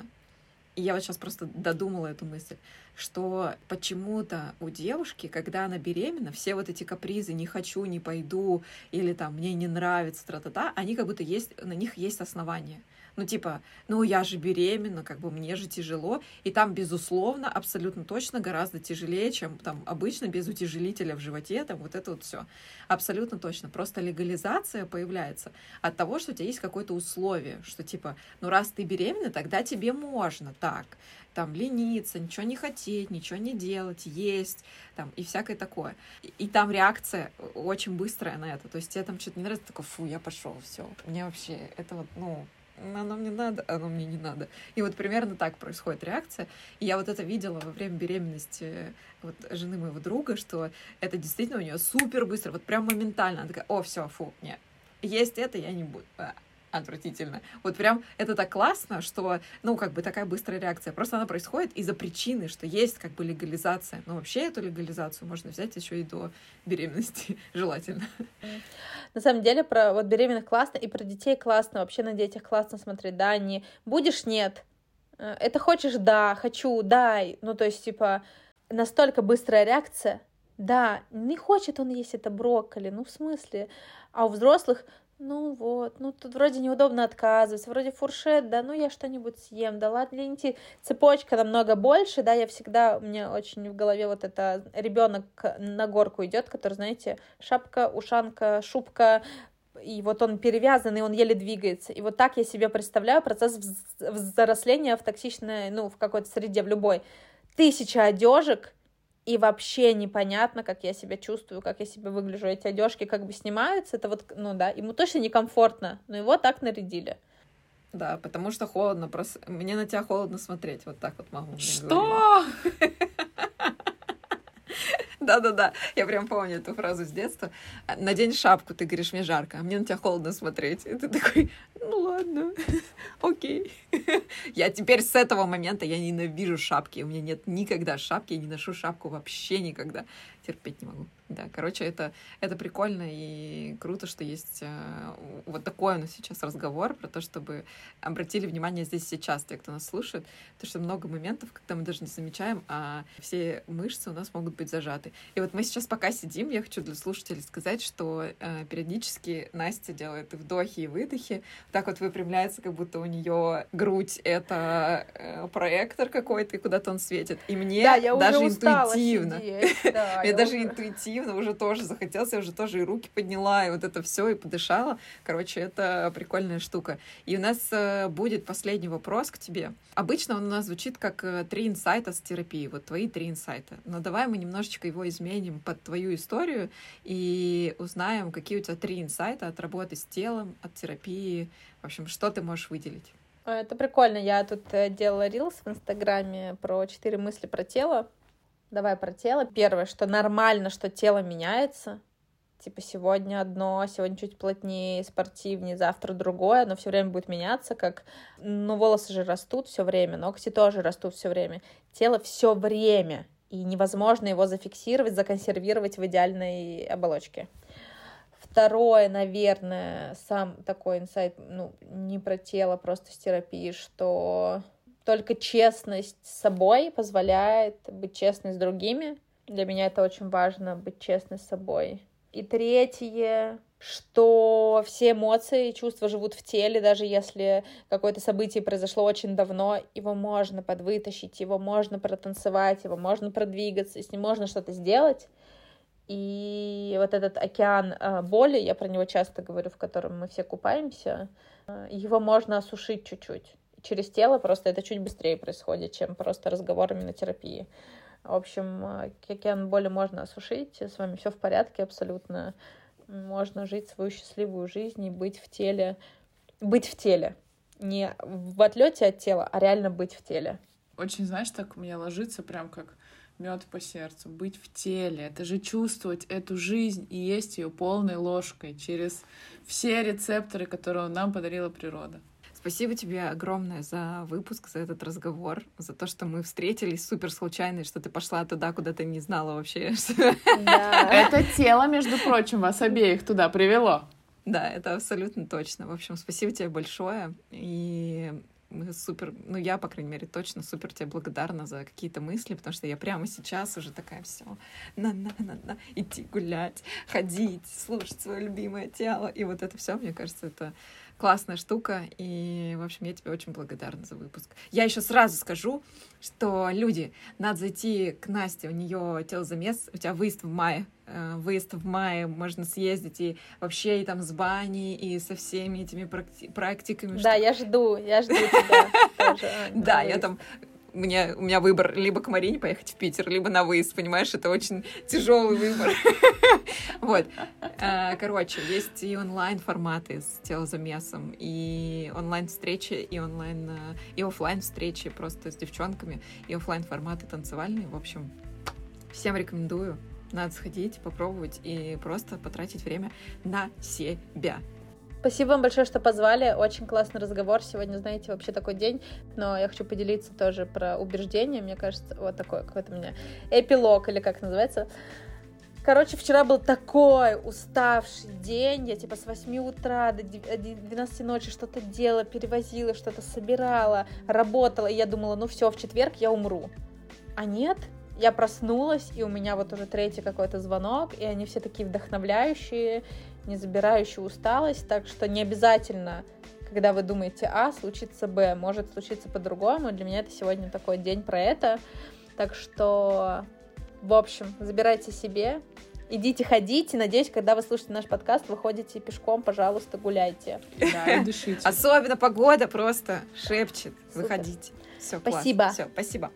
Speaker 1: и я вот сейчас просто додумала эту мысль, что почему-то у девушки, когда она беременна, все вот эти капризы «не хочу, не пойду» или там «мне не нравится», тра-та-та, они как будто есть, на них есть основания. Ну, типа, ну, я же беременна, как бы мне же тяжело. И там, безусловно, абсолютно точно гораздо тяжелее, чем там обычно без утяжелителя в животе, там вот это вот все. Абсолютно точно. Просто легализация появляется от того, что у тебя есть какое-то условие, что типа, ну, раз ты беременна, тогда тебе можно так там лениться, ничего не хотеть, ничего не делать, есть, там, и всякое такое. И, и там реакция очень быстрая на это. То есть тебе там что-то не нравится, такой, фу, я пошел, все. Мне вообще это вот, ну, оно мне надо, оно мне не надо. И вот примерно так происходит реакция. И я вот это видела во время беременности вот жены моего друга, что это действительно у нее супер быстро, вот прям моментально. Она такая, о, все, фу, нет, есть это, я не буду. Отвратительно. Вот прям это так классно, что, ну, как бы такая быстрая реакция. Просто она происходит из-за причины, что есть как бы легализация. Но вообще эту легализацию можно взять еще и до беременности, желательно.
Speaker 3: На самом деле, про вот беременных классно, и про детей классно, вообще на детях классно смотреть, да, не будешь, нет, э, это хочешь, да, хочу, дай, ну, то есть, типа, настолько быстрая реакция, да, не хочет он есть это брокколи, ну, в смысле, а у взрослых, ну вот, ну тут вроде неудобно отказываться, вроде фуршет, да, ну я что-нибудь съем, да ладно, ленти, цепочка намного больше, да, я всегда, у меня очень в голове вот это ребенок на горку идет, который, знаете, шапка, ушанка, шубка, и вот он перевязанный, он еле двигается. И вот так я себе представляю процесс взросления в токсичной, ну, в какой-то среде, в любой. Тысяча одежек, и вообще непонятно, как я себя чувствую, как я себя выгляжу. Эти одежки как бы снимаются, это вот, ну да, ему точно некомфортно, но его так нарядили.
Speaker 1: Да, потому что холодно, просто мне на тебя холодно смотреть, вот так вот могу.
Speaker 3: Что?
Speaker 1: Да-да-да, я прям помню эту фразу с детства. Надень шапку, ты говоришь, мне жарко, а мне на тебя холодно смотреть. И ты такой, ну ладно, окей. Я теперь с этого момента, я ненавижу шапки. У меня нет никогда шапки, я не ношу шапку вообще никогда. Терпеть не могу. Да, короче, это, это прикольно и круто, что есть э, вот такой у нас сейчас разговор про то, чтобы обратили внимание здесь сейчас, те, кто нас слушает, потому что много моментов, когда мы даже не замечаем, а все мышцы у нас могут быть зажаты. И вот мы сейчас пока сидим, я хочу для слушателей сказать, что э, периодически Настя делает вдохи и выдохи, так вот выпрямляется, как будто у нее грудь — это э, проектор какой-то, и куда-то он светит. И мне да, я даже интуитивно, да, мне даже интуитивно уже тоже захотелось, я уже тоже и руки подняла, и вот это все, и подышала. Короче, это прикольная штука. И у нас э, будет последний вопрос к тебе. Обычно он у нас звучит как э, три инсайта с терапии, вот твои три инсайта. Но давай мы немножечко его изменим под твою историю и узнаем, какие у тебя три инсайта от работы с телом, от терапии, в общем, что ты можешь выделить?
Speaker 3: Это прикольно. Я тут э, делала рилс в Инстаграме про четыре мысли про тело. Давай про тело. Первое, что нормально, что тело меняется. Типа сегодня одно, сегодня чуть плотнее, спортивнее, завтра другое, но все время будет меняться, как, ну, волосы же растут все время, ногти тоже растут все время. Тело все время, и невозможно его зафиксировать, законсервировать в идеальной оболочке. Второе, наверное, сам такой инсайт, ну, не про тело, просто с терапии, что только честность с собой позволяет быть честной с другими. Для меня это очень важно, быть честной с собой. И третье, что все эмоции и чувства живут в теле, даже если какое-то событие произошло очень давно, его можно подвытащить, его можно протанцевать, его можно продвигаться, с ним можно что-то сделать И вот этот океан э, боли, я про него часто говорю, в котором мы все купаемся, э, его можно осушить чуть-чуть. Через тело просто это чуть быстрее происходит, чем просто разговорами на терапии. В общем, э, океан боли можно осушить, с вами все в порядке абсолютно. Можно жить свою счастливую жизнь и быть в теле. Быть в теле. Не в отлете от тела, а реально быть в теле.
Speaker 2: Очень, знаешь, так мне ложится прям как мед по сердцу, быть в теле, это же чувствовать эту жизнь и есть ее полной ложкой через все рецепторы, которые нам подарила природа.
Speaker 1: Спасибо тебе огромное за выпуск, за этот разговор, за то, что мы встретились супер случайно, что ты пошла туда, куда ты не знала вообще.
Speaker 2: Да. Это тело, между прочим, вас обеих туда привело.
Speaker 1: Да, это абсолютно точно. В общем, спасибо тебе большое. И мы супер, ну я, по крайней мере, точно супер тебе благодарна за какие-то мысли, потому что я прямо сейчас уже такая все на на на на идти гулять, ходить, слушать свое любимое тело. И вот это все, мне кажется, это классная штука. И, в общем, я тебе очень благодарна за выпуск. Я еще сразу скажу, что люди, надо зайти к Насте, у нее телозамес, у тебя выезд в мае. Э, выезд в мае, можно съездить и вообще и там с баней, и со всеми этими практиками.
Speaker 3: Да, я жду, я жду тебя.
Speaker 1: Да, я там мне, у меня выбор либо к Марине поехать в Питер, либо на выезд, понимаешь, это очень тяжелый выбор. Вот. Э, короче, есть и онлайн-форматы с телозамесом, и онлайн-встречи, и онлайн, э, и офлайн встречи просто с девчонками, и офлайн форматы танцевальные. В общем, всем рекомендую. Надо сходить, попробовать и просто потратить время на себя.
Speaker 3: Спасибо вам большое, что позвали. Очень классный разговор. Сегодня, знаете, вообще такой день. Но я хочу поделиться тоже про убеждения. Мне кажется, вот такой какой-то у меня эпилог, или как называется. Короче, вчера был такой уставший день. Я типа с 8 утра до 12 ночи что-то делала, перевозила, что-то собирала, работала. И я думала, ну все, в четверг я умру. А нет, я проснулась, и у меня вот уже третий какой-то звонок, и они все такие вдохновляющие, не забирающий усталость, так что не обязательно, когда вы думаете А, случится Б, может случиться по-другому. Для меня это сегодня такой день про это. Так что, в общем, забирайте себе, идите ходите. Надеюсь, когда вы слушаете наш подкаст, вы ходите пешком, пожалуйста, гуляйте.
Speaker 1: Да, и дышите. Особенно погода просто шепчет. Выходите. Все,
Speaker 3: спасибо.
Speaker 1: Все, спасибо.